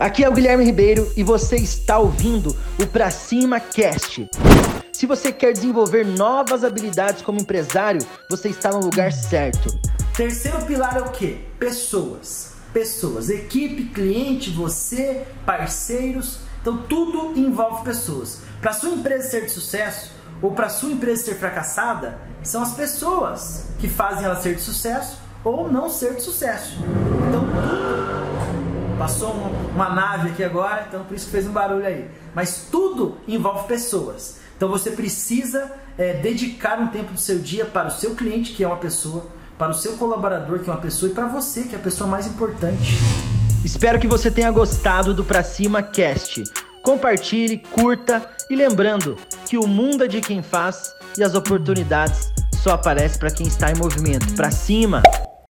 Aqui é o Guilherme Ribeiro e você está ouvindo o Pra Cima Cast. Se você quer desenvolver novas habilidades como empresário, você está no lugar certo. Terceiro pilar é o que? Pessoas. Pessoas, equipe, cliente, você, parceiros. Então tudo envolve pessoas. Para sua empresa ser de sucesso ou para sua empresa ser fracassada, são as pessoas que fazem ela ser de sucesso ou não ser de sucesso. Então tudo passou uma nave aqui agora, então por isso que fez um barulho aí. Mas tudo envolve pessoas. Então você precisa é, dedicar um tempo do seu dia para o seu cliente, que é uma pessoa, para o seu colaborador, que é uma pessoa, e para você, que é a pessoa mais importante. Espero que você tenha gostado do Pra Cima Cast. Compartilhe, curta e lembrando que o mundo é de quem faz e as oportunidades só aparecem para quem está em movimento. Pra cima!